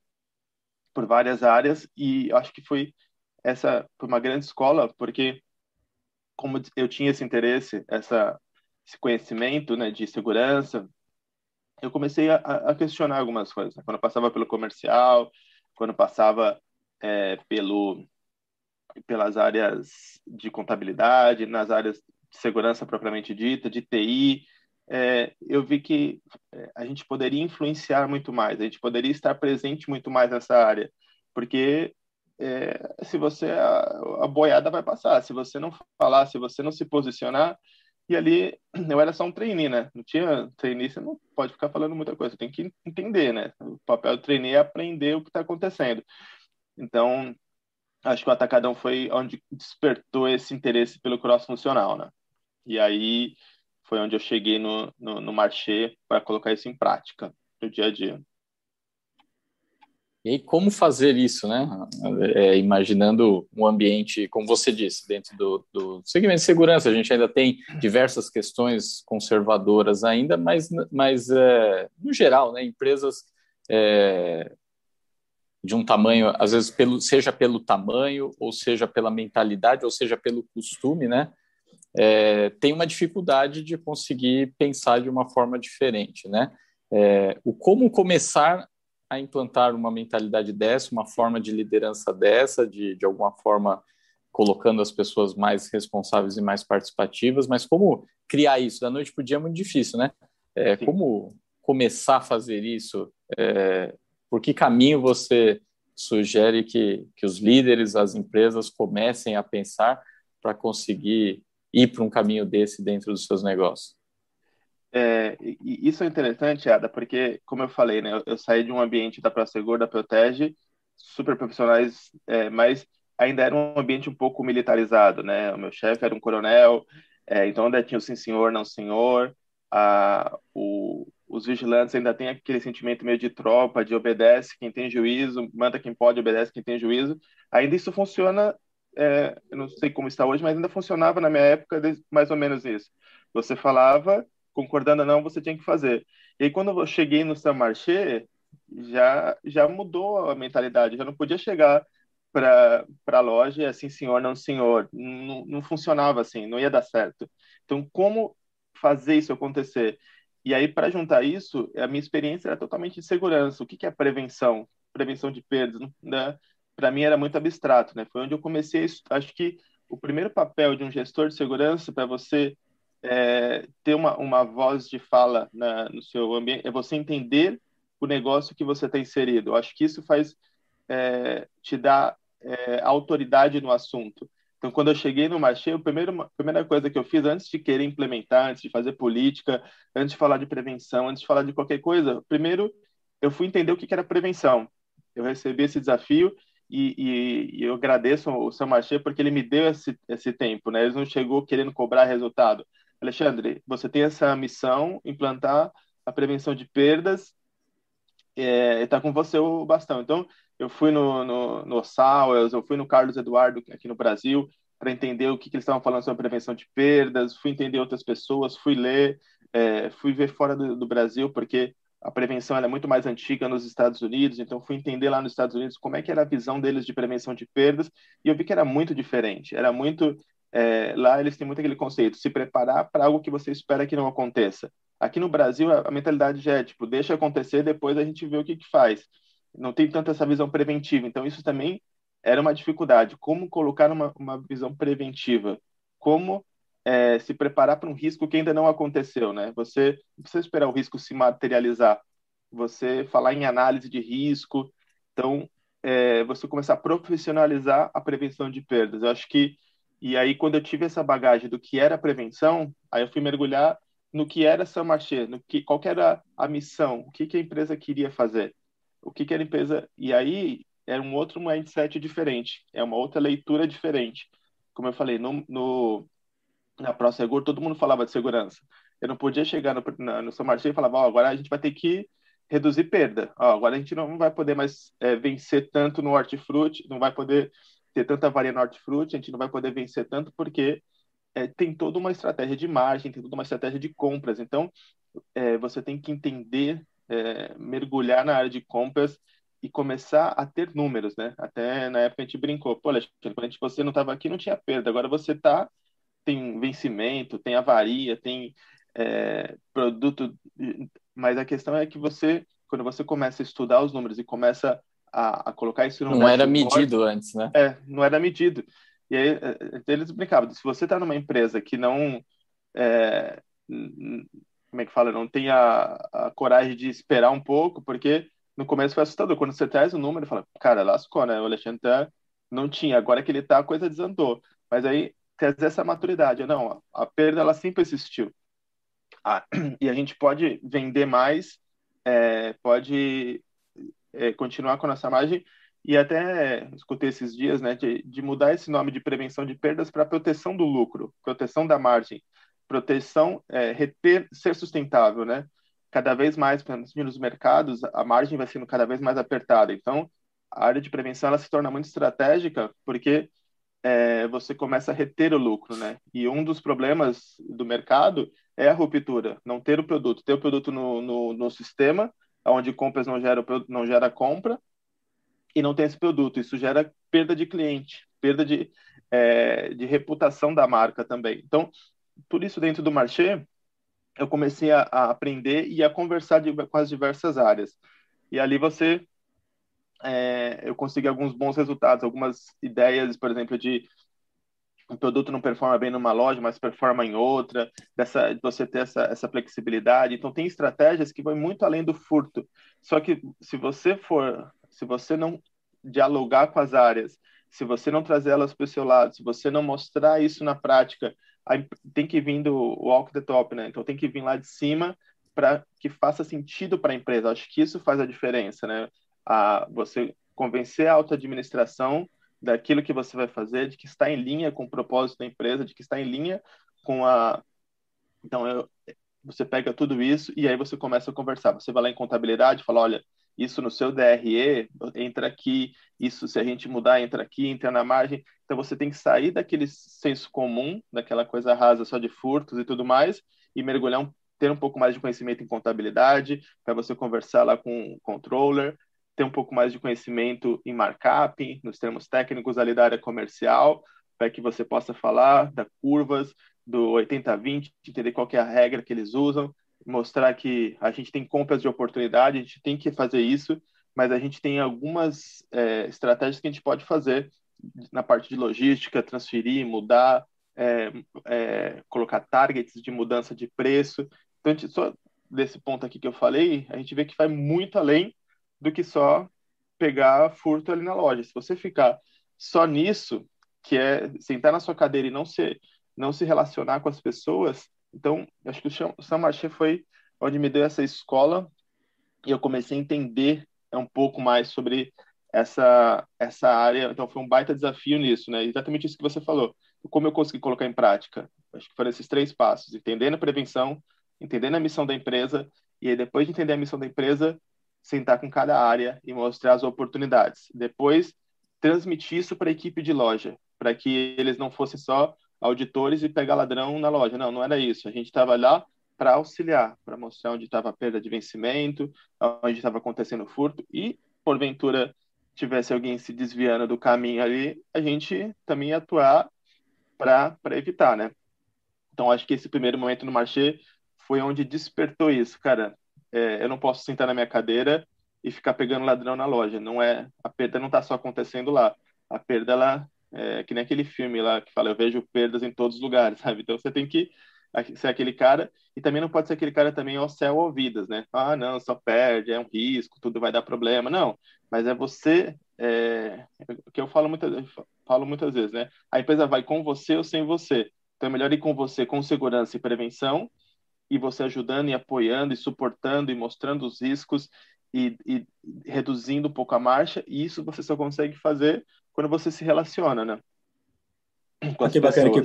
por várias áreas e acho que foi essa foi uma grande escola, porque como eu tinha esse interesse, essa, esse conhecimento né, de segurança, eu comecei a, a questionar algumas coisas. Né? Quando eu passava pelo comercial, quando eu passava é, pelo pelas áreas de contabilidade, nas áreas de segurança propriamente dita, de TI, é, eu vi que é, a gente poderia influenciar muito mais, a gente poderia estar presente muito mais nessa área, porque é, se você a, a, boiada vai passar, se você não falar, se você não se posicionar, e ali eu era só um trainee, né? Não tinha trainee, você não pode ficar falando muita coisa, você tem que entender, né? O papel do trainee é aprender o que está acontecendo. Então, acho que o Atacadão foi onde despertou esse interesse pelo cross funcional, né? E aí foi onde eu cheguei no, no, no Marché para colocar isso em prática no dia a dia. E aí, como fazer isso, né? É, imaginando um ambiente, como você disse, dentro do, do, segmento de segurança, a gente ainda tem diversas questões conservadoras ainda, mas, mas é, no geral, né, empresas é, de um tamanho, às vezes, pelo, seja pelo tamanho, ou seja pela mentalidade, ou seja pelo costume, né? É, tem uma dificuldade de conseguir pensar de uma forma diferente, né? É, o como começar a implantar uma mentalidade dessa, uma forma de liderança dessa, de, de alguma forma colocando as pessoas mais responsáveis e mais participativas, mas como criar isso da noite para o dia é muito difícil, né? É, como começar a fazer isso? É, por que caminho você sugere que, que os líderes, as empresas comecem a pensar para conseguir ir para um caminho desse dentro dos seus negócios? É, isso é interessante, Ada, porque, como eu falei, né, eu, eu saí de um ambiente da ProSeguro, da Protege, super profissionais, é, mas ainda era um ambiente um pouco militarizado, né? O meu chefe era um coronel, é, então ainda tinha o sim senhor, não senhor, a, o, os vigilantes ainda têm aquele sentimento meio de tropa, de obedece quem tem juízo, manda quem pode, obedece quem tem juízo. Ainda isso funciona, é, eu não sei como está hoje, mas ainda funcionava na minha época mais ou menos isso. Você falava concordando ou não, você tinha que fazer. E aí, quando eu cheguei no Saint Marché, já, já mudou a mentalidade. Já não podia chegar para a loja e assim, senhor, não senhor. Não, não funcionava assim, não ia dar certo. Então, como fazer isso acontecer? E aí, para juntar isso, a minha experiência era totalmente de segurança. O que, que é prevenção? Prevenção de perdas, né? Para mim era muito abstrato, né? Foi onde eu comecei. Acho que o primeiro papel de um gestor de segurança para você é, ter uma, uma voz de fala na, no seu ambiente, é você entender o negócio que você está inserido. Eu acho que isso faz é, te dar é, autoridade no assunto. Então, quando eu cheguei no Marché, a primeira, primeira coisa que eu fiz, antes de querer implementar, antes de fazer política, antes de falar de prevenção, antes de falar de qualquer coisa, primeiro eu fui entender o que era prevenção. Eu recebi esse desafio e, e, e, eu agradeço o seu Marché porque ele me deu esse, esse tempo, né? Ele não chegou querendo cobrar resultado. Alexandre, você tem essa missão, implantar a prevenção de perdas, é, está com você o bastão. Então, eu fui no, no, no Sowers, eu fui no Carlos Eduardo aqui no Brasil, para entender o que, que eles estavam falando sobre prevenção de perdas, fui entender outras pessoas, fui ler, é, fui ver fora do, do Brasil, porque a prevenção é muito mais antiga nos Estados Unidos, então fui entender lá nos Estados Unidos como é que era a visão deles de prevenção de perdas, e eu vi que era muito diferente, era muito é, lá eles têm muito aquele conceito, se preparar para algo que você espera que não aconteça. Aqui no Brasil, a, a mentalidade já é tipo, deixa acontecer, depois a gente vê o que, que faz. Não tem tanto essa visão preventiva. Então, isso também era uma dificuldade. Como colocar uma, uma visão preventiva? Como é, se preparar para um risco que ainda não aconteceu, né? Você não precisa esperar o risco se materializar. Você falar em análise de risco. Então, é, você começar a profissionalizar a prevenção de perdas. Eu acho que e aí, quando eu tive essa bagagem do que era prevenção, aí eu fui mergulhar no que era Saint Marché, no que, qual que era a missão, o que, que a empresa queria fazer, o que, que a empresa... E aí, era um outro mindset diferente, é uma outra leitura diferente. Como eu falei, no, no na ProSeguro, todo mundo falava de segurança. Eu não podia chegar no, na, no São e falar, oh, agora a gente vai ter que reduzir perda. Oh, agora a gente não vai poder mais é, vencer tanto no hortifruti, não vai poder ter tanta varia no hortifruti, a gente não vai poder vencer tanto porque é, tem toda uma estratégia de margem, tem toda uma estratégia de compras. Então, é, você tem que entender, é, mergulhar na área de compras e começar a ter números, né? Até na época a gente brincou, pô, Alexandre, quando gente, você não estava aqui não tinha perda, agora você está tem vencimento, tem avaria, tem é, produto, mas a questão é que você, quando você começa a estudar os números e começa a, a colocar isso no não era medido antes, né? É, não era medido. E aí é, eles brincavam, se você está numa empresa que não é, como é que fala, não tem a, a coragem de esperar um pouco, porque no começo foi assustador. Quando você traz o número, fala, cara, lascou, né? O Alexandre tá, não tinha, agora que ele tá, a coisa desandou. Mas aí trazer essa maturidade, não, a perda ela sempre existiu. Ah, e a gente pode vender mais, é, pode é, continuar com nossa margem e até escutei esses dias, né, de, de mudar esse nome de prevenção de perdas para proteção do lucro, proteção da margem, proteção, é, reter, ser sustentável, né? cada vez mais, nos mercados, a margem vai sendo cada vez mais apertada. Então, a área de prevenção ela se torna muito estratégica porque é, você começa a reter o lucro, né? E um dos problemas do mercado é a ruptura, não ter o produto, ter o produto no, no, no sistema, onde compras não gera, não gera compra, e não tem esse produto. Isso gera perda de cliente, perda de, é, de reputação da marca também. Então, por isso, dentro do Marché, eu comecei a, a aprender e a conversar de, com as diversas áreas. E ali você, é, eu consegui alguns bons resultados, algumas ideias, por exemplo, de um produto não performa bem numa loja, mas performa em outra, dessa, de você ter essa, essa flexibilidade. Então, tem estratégias que vão muito além do furto. Só que se você for, se você não dialogar com as áreas, se você não trazer elas para o seu lado, se você não mostrar isso na prática, tem que vir do walk the top, né? Então tem que vir lá de cima para que faça sentido para a empresa. Acho que isso faz a diferença, né? A você convencer a alta administração daquilo que você vai fazer, de que está em linha com o propósito da empresa, de que está em linha com a então eu, você pega tudo isso e aí você começa a conversar. Você vai lá em contabilidade, fala, olha, isso no seu DRE entra aqui, isso se a gente mudar entra aqui, entra na margem. Então você tem que sair daquele senso comum, daquela coisa rasa só de furtos e tudo mais, e mergulhar um, ter um pouco mais de conhecimento em contabilidade, para você conversar lá com o controller, ter um pouco mais de conhecimento em markup, nos termos técnicos ali da área comercial, para que você possa falar da curvas, do 80-20, entender qual é a regra que eles usam, mostrar que a gente tem compras de oportunidade, a gente tem que fazer isso, mas a gente tem algumas é, estratégias que a gente pode fazer na parte de logística, transferir, mudar, é, é, colocar targets de mudança de preço. Então, gente, só desse ponto aqui que eu falei, a gente vê que vai muito além do que só pegar furto ali na loja. Se você ficar só nisso, que é sentar na sua cadeira e não se, não se relacionar com as pessoas, então, acho que o São Marché foi onde me deu essa escola e eu comecei a entender um pouco mais sobre essa essa área. Então, foi um baita desafio nisso, né? Exatamente isso que você falou. Como eu consegui colocar em prática? Acho que foram esses três passos: entendendo a prevenção, entendendo a missão da empresa e aí, depois de entender a missão da empresa, sentar com cada área e mostrar as oportunidades. Depois, transmitir isso para a equipe de loja, para que eles não fossem só auditores e pegar ladrão na loja. Não, não era isso. A gente estava lá para auxiliar, para mostrar onde estava a perda de vencimento, onde estava acontecendo furto e, porventura, tivesse alguém se desviando do caminho ali, a gente também ia atuar para evitar, né? Então, acho que esse primeiro momento no marché foi onde despertou isso, cara. É, eu não posso sentar na minha cadeira e ficar pegando ladrão na loja. Não é a perda não está só acontecendo lá. A perda ela é, que nem aquele filme lá que fala, eu vejo perdas em todos os lugares, sabe? Então você tem que ser aquele cara, e também não pode ser aquele cara também ao céu ouvidas, né? Ah, não, só perde, é um risco, tudo vai dar problema. Não, mas é você, é, o que eu falo muitas, falo muitas vezes, né? A empresa vai com você ou sem você. Então é melhor ir com você com segurança e prevenção, e você ajudando e apoiando e suportando e mostrando os riscos e, e reduzindo um pouco a marcha, e isso você só consegue fazer quando você se relaciona, né? Com que bacana aqui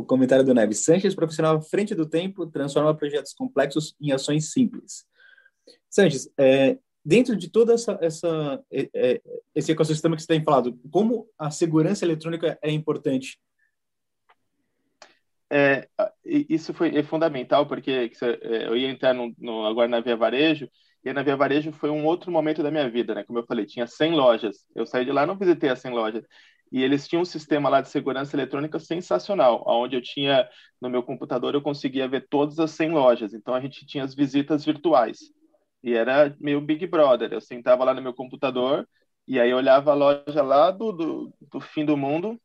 o comentário do Neves. Sanches, profissional à frente do tempo, transforma projetos complexos em ações simples. Sanches, é, dentro de todo essa, essa, é, é, esse ecossistema que você tem falado, como a segurança eletrônica é importante? É, isso foi é fundamental, porque é, eu ia entrar no, no, agora na Via Varejo, E na Via Varejo foi um outro momento da minha vida, né? Como eu falei, tinha 100 lojas. Eu saí de lá, não visitei as 100 lojas. E eles tinham um sistema lá de segurança eletrônica sensacional, onde eu tinha, no meu computador, eu conseguia ver todas as 100 lojas. Então, a gente tinha as visitas virtuais. E era meio Big Brother. Eu sentava lá no meu computador e aí olhava a loja lá do, do, do fim do mundo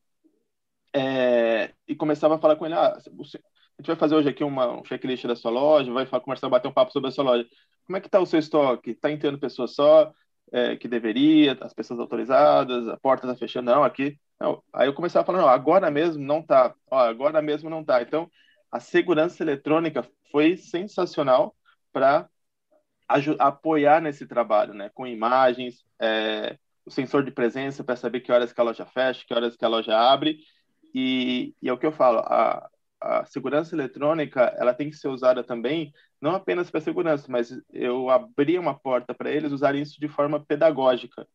é, e começava a falar com ele, ah, a gente vai fazer hoje aqui uma, um checklist da sua loja, vai começar a bater um papo sobre a sua loja. Como é que está o seu estoque? Está entrando pessoas só é, que deveria, as pessoas autorizadas, a porta está fechando? Não, aqui... Não. Aí eu começava a falar, não, agora mesmo não está. Agora mesmo não está. Então, a segurança eletrônica foi sensacional para apoiar nesse trabalho, né? Com imagens, é, o sensor de presença para saber que horas que a loja fecha, que horas que a loja abre. E, e é o que eu falo, a, a segurança eletrônica ela tem que ser usada também não apenas para segurança, mas eu abri uma porta para eles usarem isso de forma pedagógica,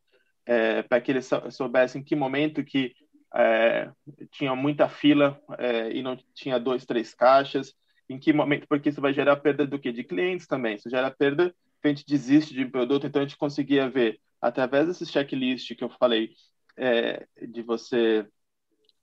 é, para que eles soubessem que momento que é, tinha muita fila é, e não tinha dois, três caixas, em que momento, porque isso vai gerar perda do que? De clientes também, isso gera perda, a gente desiste de um produto, então a gente conseguia ver, através desses checklist que eu falei, é, de você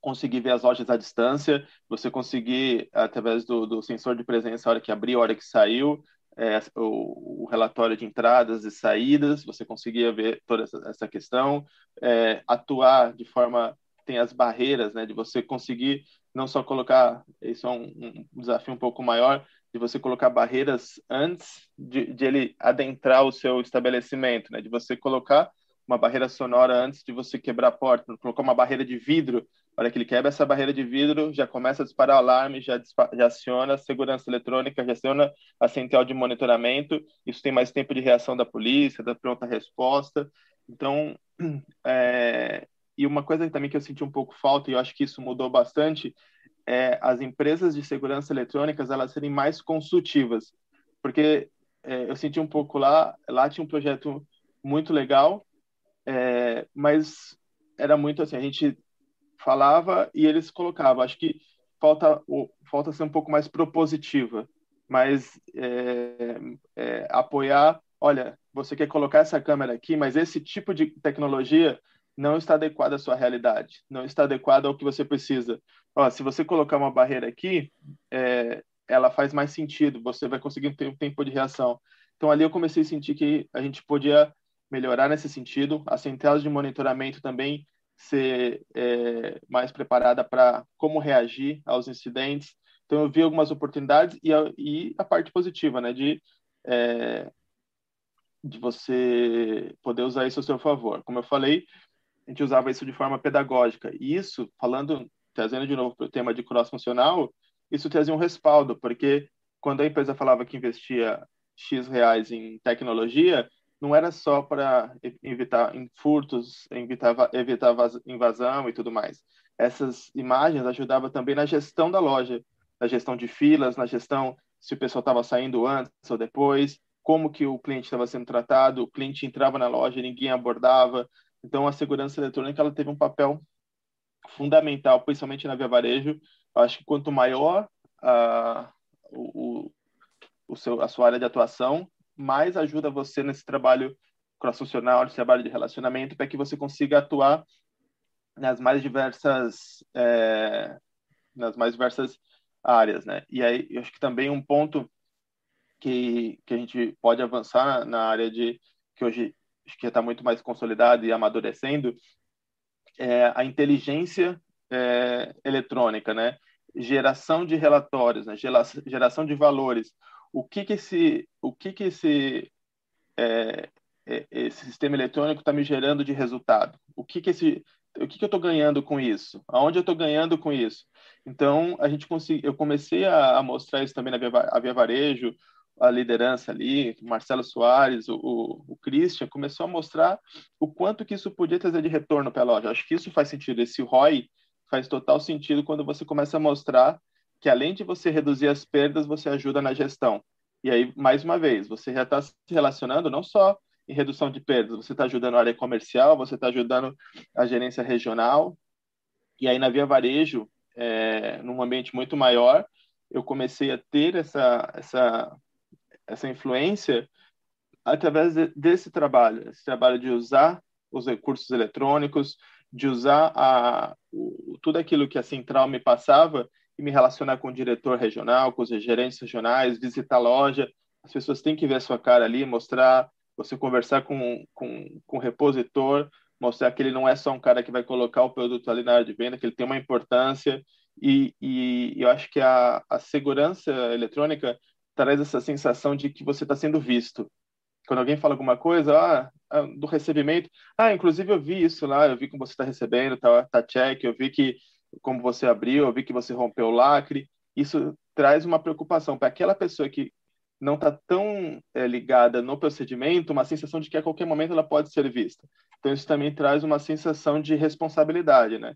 conseguir ver as lojas à distância, você conseguir, através do, do sensor de presença, a hora que abriu, a hora que saiu, é, o, o, relatório de entradas e saídas, você conseguia ver toda essa, essa questão, é, atuar de forma tem as barreiras, né, de você conseguir não só colocar, isso é um, um desafio um pouco maior, de você colocar barreiras antes de, de, ele adentrar o seu estabelecimento, né, de você colocar uma barreira sonora antes de você quebrar a porta, colocar uma barreira de vidro hora que ele quebra essa barreira de vidro, já começa a disparar o alarme, já, já aciona a segurança eletrônica, já aciona a central de monitoramento. Isso tem mais tempo de reação da polícia, da pronta resposta. Então, é... e uma coisa também que eu senti um pouco falta, e eu acho que isso mudou bastante, é as empresas de segurança eletrônicas elas serem mais consultivas. Porque é, eu senti um pouco lá, lá tinha um projeto muito legal, é, mas era muito assim, a gente falava e eles colocavam. Acho que falta, falta ser um pouco mais propositiva, mas é, é, apoiar. Olha, você quer colocar essa câmera aqui, mas esse tipo de tecnologia não está adequado à sua realidade, não está adequado ao que você precisa. Ó, se você colocar uma barreira aqui, é, ela faz mais sentido, você vai conseguir ter um tempo de reação. Então ali eu comecei a sentir que a gente podia melhorar nesse sentido. As centrais de monitoramento também ser é, mais preparada para como reagir aos incidentes. Então, eu vi algumas oportunidades e a, e a parte positiva, né, de, é, de você poder usar isso a seu favor. Como eu falei, a gente usava isso de forma pedagógica. E isso, falando, trazendo de novo para o tema de cross-funcional, isso trazia um respaldo, porque quando a empresa falava que investia X reais em tecnologia, não era só para evitar furtos, evitar, evitar invasão e tudo mais. Essas imagens ajudavam também na gestão da loja, na gestão de filas, na gestão se o pessoal estava saindo antes ou depois, como que o cliente estava sendo tratado, o cliente entrava na loja ninguém abordava. Então, a segurança eletrônica ela teve um papel fundamental, principalmente na Via Varejo. Eu acho que quanto maior a, o, o seu, a sua área de atuação, mais ajuda você nesse trabalho cross-funcional, nesse trabalho de relacionamento, para que você consiga atuar nas mais diversas é, nas mais diversas áreas, né? E aí, eu acho que também um ponto que, que a gente pode avançar na área de que hoje acho que está muito mais consolidado e amadurecendo é a inteligência é, eletrônica, né? Geração de relatórios, né? geração de valores o que que esse, o que que esse, é, é esse sistema eletrônico está me gerando de resultado? O que que esse, o que que eu estou ganhando com isso? Aonde eu estou ganhando com isso? Então a gente consegui, eu comecei a, a mostrar isso também na Via, a Via Varejo, a liderança ali, Marcelo Soares, o, o, o, Christian, começou a mostrar o quanto que isso podia trazer de retorno para a loja. Acho que isso faz sentido. Esse ROI faz total sentido quando você começa a mostrar que além de você reduzir as perdas, você ajuda na gestão. E aí, mais uma vez, você já está se relacionando não só em redução de perdas, você está ajudando a área comercial, você está ajudando a gerência regional. E aí, na Via Varejo, é, num ambiente muito maior, eu comecei a ter essa, essa, essa influência através de, desse trabalho, esse trabalho de usar os recursos eletrônicos, de usar a, o, tudo aquilo que a central me passava e me relacionar com o diretor regional, com os gerentes regionais, visitar a loja. As pessoas têm que ver a sua cara ali, mostrar, você conversar com, com, com o repositor, mostrar que ele não é só um cara que vai colocar o produto ali na área de venda, que ele tem uma importância. E, e eu acho que a, a segurança eletrônica traz essa sensação de que você está sendo visto. Quando alguém fala alguma coisa, ah, ah, do recebimento, ah, inclusive eu vi isso lá, eu vi como você está recebendo, tá, tá check, eu vi que como você abriu, eu vi que você rompeu o lacre. Isso traz uma preocupação para aquela pessoa que não está tão é, ligada no procedimento, uma sensação de que a qualquer momento ela pode ser vista. Então isso também traz uma sensação de responsabilidade, né?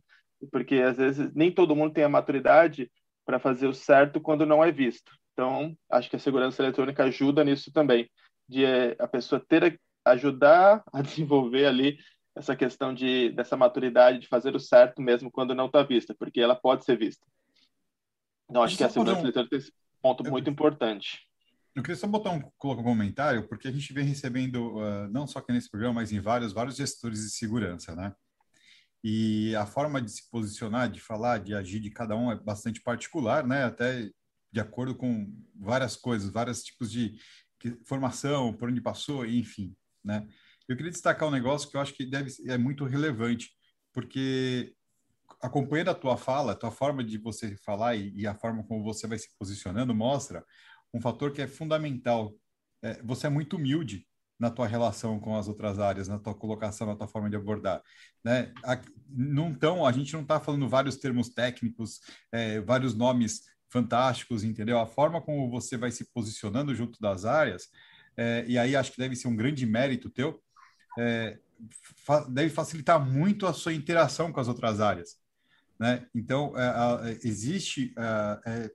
Porque às vezes nem todo mundo tem a maturidade para fazer o certo quando não é visto. Então, acho que a segurança eletrônica ajuda nisso também, de eh, a pessoa ter ajudar a desenvolver ali essa questão de dessa maturidade de fazer o certo mesmo quando não está vista, porque ela pode ser vista. Então, acho que a segurança um... eletrônica tem esse ponto eu... muito importante. Eu queria só botar um, colocar um comentário, porque a gente vem recebendo, uh, não só aqui nesse programa, mas em vários, vários gestores de segurança, né? E a forma de se posicionar, de falar, de agir de cada um é bastante particular, né? Até de acordo com várias coisas, vários tipos de formação, por onde passou, enfim, né? Eu queria destacar um negócio que eu acho que deve é muito relevante, porque acompanhando a tua fala, a tua forma de você falar e, e, a forma como você vai se posicionando mostra um fator que é fundamental. É, você é muito humilde na tua relação com as outras áreas, na tua colocação, na tua forma de abordar, né? Não tão, a gente não está falando vários termos técnicos, é, vários nomes fantásticos, entendeu? A forma como você vai se posicionando junto das áreas, é, e aí acho que deve ser um grande mérito teu, é, fa deve facilitar muito a sua interação com as outras áreas, né? Então, é, existe, é,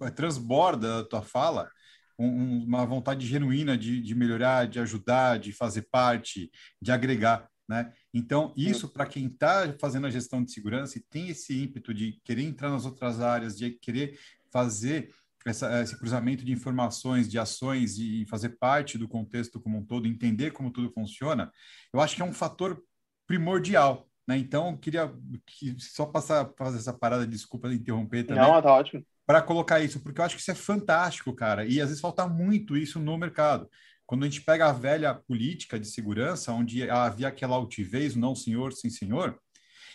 é, transborda a tua fala um, uma vontade genuína de, de melhorar, de ajudar, de fazer parte, de agregar. Né? Então, isso para quem está fazendo a gestão de segurança e tem esse ímpeto de querer entrar nas outras áreas, de querer fazer essa, esse cruzamento de informações, de ações e fazer parte do contexto como um todo, entender como tudo funciona, eu acho que é um fator primordial. Né? Então, queria que, só passar fazer essa parada, desculpa de interromper também. Não, tá ótimo. Para colocar isso, porque eu acho que isso é fantástico, cara, e às vezes falta muito isso no mercado. Quando a gente pega a velha política de segurança, onde havia aquela altivez, não senhor, sim senhor,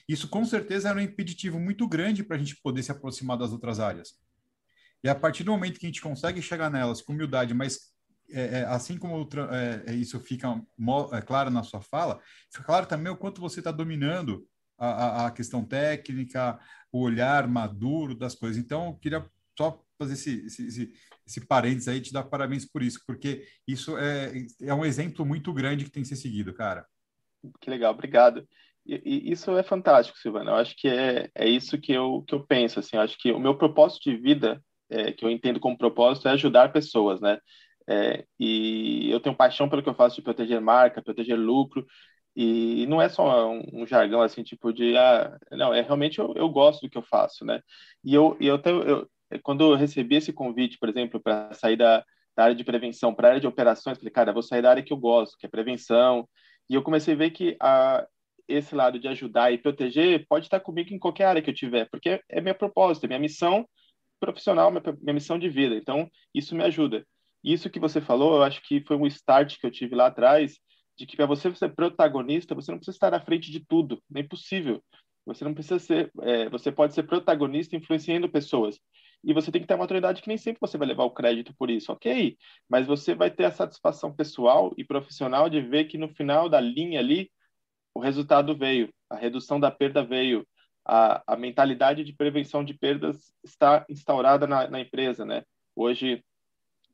isso com certeza era um impeditivo muito grande para a gente poder se aproximar das outras áreas. E a partir do momento que a gente consegue chegar nelas com humildade, mas é, é, assim como é, é isso fica é, claro na sua fala, fica claro também o quanto você está dominando a, a, a, questão técnica, o olhar maduro das coisas. Então, eu queria só fazer esse, esse, esse, esse parênteses aí, te dar parabéns por isso, porque isso é, é um exemplo muito grande que tem que ser seguido, cara. Que legal, obrigado. E, e isso é fantástico, Silvana. Eu acho que é, é isso que eu, que eu penso. Assim, eu acho que o meu propósito de vida, é, que eu entendo como propósito, é ajudar pessoas, né? É, e eu tenho paixão pelo que eu faço de proteger marca, proteger lucro, e não é só um, um, jargão assim, tipo de, ah, não, é realmente eu, eu gosto do que eu faço, né? E eu, eu, tenho, eu, quando eu recebi esse convite, por exemplo, para sair da, da, área de prevenção para a área de operações, falei, cara, vou sair da área que eu gosto, que é prevenção. E eu comecei a ver que a, esse lado de ajudar e proteger pode estar comigo em qualquer área que eu tiver, porque é, é minha propósito, é minha missão profissional, minha, minha missão de vida. Então, isso me ajuda. Isso que você falou, eu acho que foi um start que eu tive lá atrás, de que para você ser protagonista, você não precisa estar à frente de tudo, nem possível. Você não precisa ser, é, você pode ser protagonista influenciando pessoas e você tem que ter uma maturidade que nem sempre você vai levar o crédito por isso, ok? Mas você vai ter a satisfação pessoal e profissional de ver que no final da linha ali o resultado veio, a redução da perda veio, a, a mentalidade de prevenção de perdas está instaurada na, na empresa, né? Hoje,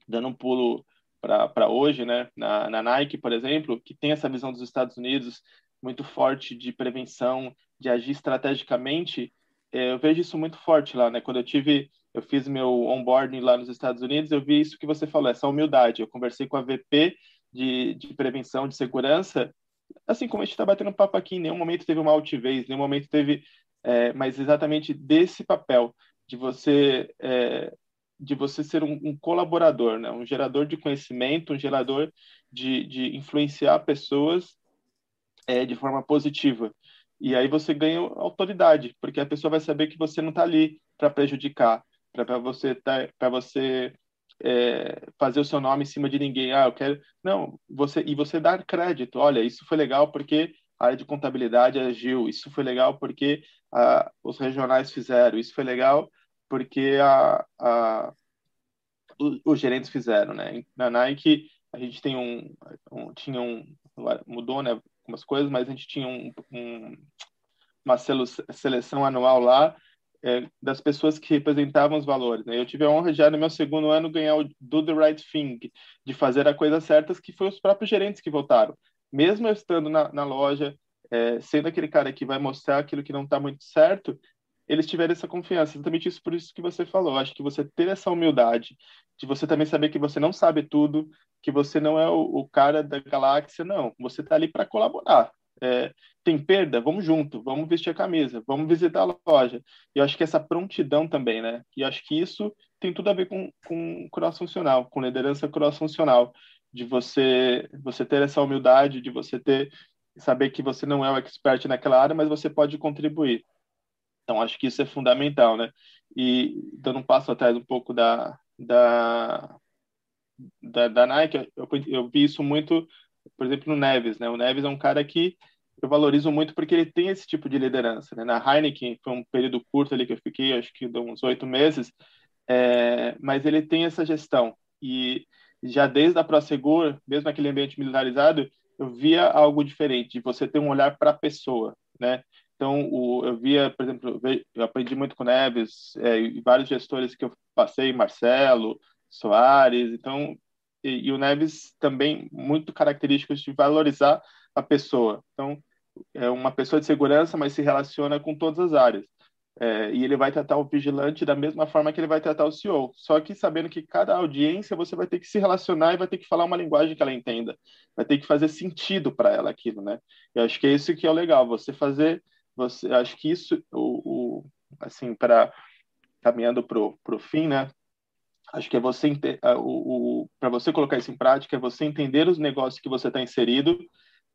dando um pulo para hoje, né? Na, na Nike, por exemplo, que tem essa visão dos Estados Unidos muito forte de prevenção, de agir estrategicamente, é, eu vejo isso muito forte lá, né? Quando eu tive eu fiz meu onboarding lá nos Estados Unidos, eu vi isso que você falou, essa humildade. Eu conversei com a VP de, de prevenção de segurança, assim como a gente está batendo papo aqui, em nenhum momento teve uma altivez, em nenhum momento teve, é, mas exatamente desse papel, de você é, de você ser um, um, colaborador, né? um gerador de conhecimento, um gerador de, de influenciar pessoas é, de forma positiva. E aí você ganha autoridade, porque a pessoa vai saber que você não está ali para prejudicar, para você tá, para você é, fazer o seu nome em cima de ninguém. Ah, eu quero. Não, você e você dar crédito. Olha, isso foi legal porque a área de contabilidade agiu. Isso foi legal porque ah, os regionais fizeram. Isso foi legal porque a, a, os gerentes fizeram, né? Na Nike a gente tem um, um tinha um mudou, né? Algumas coisas, mas a gente tinha um, um uma seleção anual lá é, das pessoas que representavam os valores. Né? Eu tive a honra já no meu segundo ano ganhar o Do the Right Thing, de fazer a coisa certa, que foi os próprios gerentes que votaram. Mesmo estando na, na loja, é, sendo aquele cara que vai mostrar aquilo que não está muito certo, eles tiveram essa confiança. Exatamente isso por isso que você falou. Acho que você ter essa humildade, de você também saber que você não sabe tudo, que você não é o, o cara da galáxia, não. Você está ali para colaborar. É, tem perda, vamos junto, vamos vestir a camisa, vamos visitar a loja. E eu acho que essa prontidão também, né? E acho que isso tem tudo a ver com, com cross-funcional, com liderança cross-funcional, de você, você ter essa humildade, de você ter saber que você não é o expert naquela área, mas você pode contribuir. Então, acho que isso é fundamental, né? E dando um passo atrás um pouco da, da, da, da Nike, eu, eu vi isso muito, por exemplo, no Neves, né? O Neves é um cara que eu valorizo muito porque ele tem esse tipo de liderança. Né? Na Heineken, foi um período curto ali que eu fiquei, acho que uns oito meses, é, mas ele tem essa gestão. E já desde a Prosegur, mesmo aquele ambiente militarizado, eu via algo diferente, de você ter um olhar para a pessoa, né? Então, o, eu via, por exemplo, eu aprendi muito com Neves é, e vários gestores que eu passei, Marcelo, Soares, então, e, e o Neves também muito característicos de valorizar a pessoa. Então, é uma pessoa de segurança, mas se relaciona com todas as áreas. É, e ele vai tratar o vigilante da mesma forma que ele vai tratar o CEO. Só que sabendo que cada audiência você vai ter que se relacionar e vai ter que falar uma linguagem que ela entenda. Vai ter que fazer sentido para ela aquilo, né? Eu acho que é isso que é o legal. Você fazer, você, acho que isso, o, o assim, para caminhando pro pro fim, né? Acho que é você o, o para você colocar isso em prática é você entender os negócios que você está inserido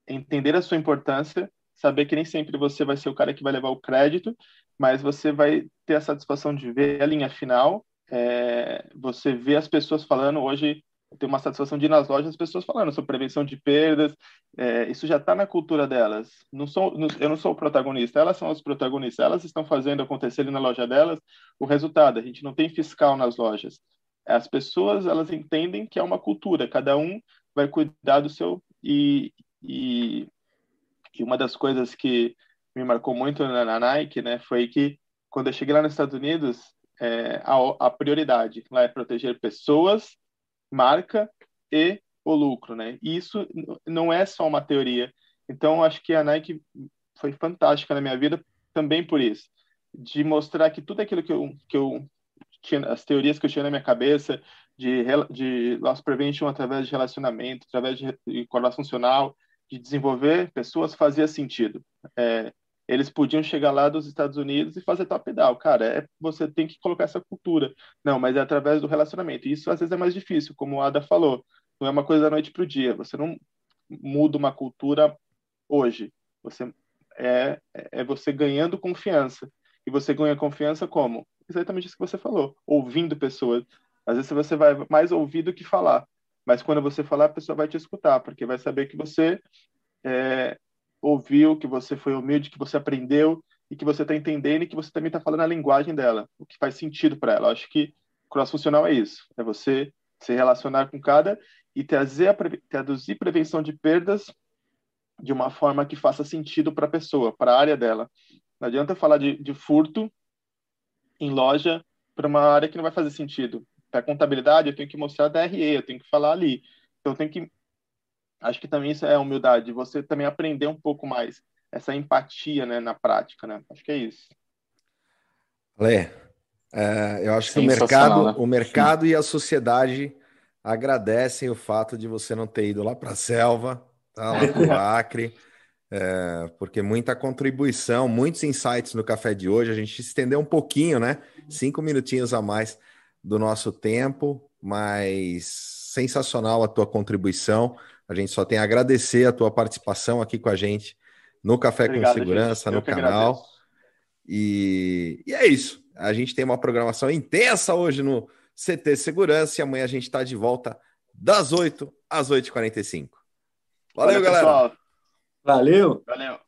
entender a sua importância, saber que nem sempre você vai ser o cara que vai levar o crédito, mas você vai ter a satisfação de ver a linha final, é, você vê as pessoas falando. Hoje tenho uma satisfação de ir nas lojas as pessoas falando sobre prevenção de perdas, é, isso já está na cultura delas. Não sou, eu não sou o protagonista, elas são os protagonistas, elas estão fazendo acontecer na loja delas o resultado. A gente não tem fiscal nas lojas. As pessoas elas entendem que é uma cultura, cada um vai cuidar do seu e, e, e uma das coisas que me marcou muito na, na, Nike, né, foi que quando eu cheguei lá nos Estados Unidos, é, a, a prioridade lá é proteger pessoas, marca e o lucro, né? E isso não é só uma teoria. Então, acho que a Nike foi fantástica na minha vida também por isso, de mostrar que tudo aquilo que eu, que eu tinha, as teorias que eu tinha na minha cabeça de, de loss prevention através de relacionamento, através de, de funcional, de desenvolver pessoas fazia sentido. É, eles podiam chegar lá dos Estados Unidos e fazer top-down. Cara, é, você tem que colocar essa cultura. Não, mas é através do relacionamento. Isso às vezes é mais difícil, como o Ada falou. Não é uma coisa da noite para o dia. Você não muda uma cultura hoje. Você é, é você ganhando confiança. E você ganha confiança como? Exatamente isso que você falou. Ouvindo pessoas. Às vezes você vai mais ouvir do que falar. Mas quando você falar, a pessoa vai te escutar, porque vai saber que você é, ouviu, que você foi humilde, que você aprendeu e que você está entendendo e que você também está falando a linguagem dela, o que faz sentido para ela. Eu acho que cross-funcional é isso, é você se relacionar com cada e trazer traduzir prevenção de perdas de uma forma que faça sentido para a pessoa, para a área dela. Não adianta falar de, de furto em loja para uma área que não vai fazer sentido para contabilidade, eu tenho que mostrar DRE, eu tenho que falar ali. Então, eu tenho que. Acho que também isso é humildade, você também aprender um pouco mais essa empatia né, na prática, né? Acho que é isso. Lê, é, eu acho que o mercado, né? o mercado e a sociedade agradecem o fato de você não ter ido lá para a selva, tá? lá para o Acre, é, porque muita contribuição, muitos insights no café de hoje. A gente estendeu um pouquinho, né? Cinco minutinhos a mais do nosso tempo, mas sensacional a tua contribuição. A gente só tem a agradecer a tua participação aqui com a gente no Café Obrigado, com Segurança, no canal. E, e, é isso. A gente tem uma programação intensa hoje no CT Segurança e amanhã a gente está de volta das 8 às 8h45. Valeu, Valeu galera. Pessoal. Valeu. Valeu.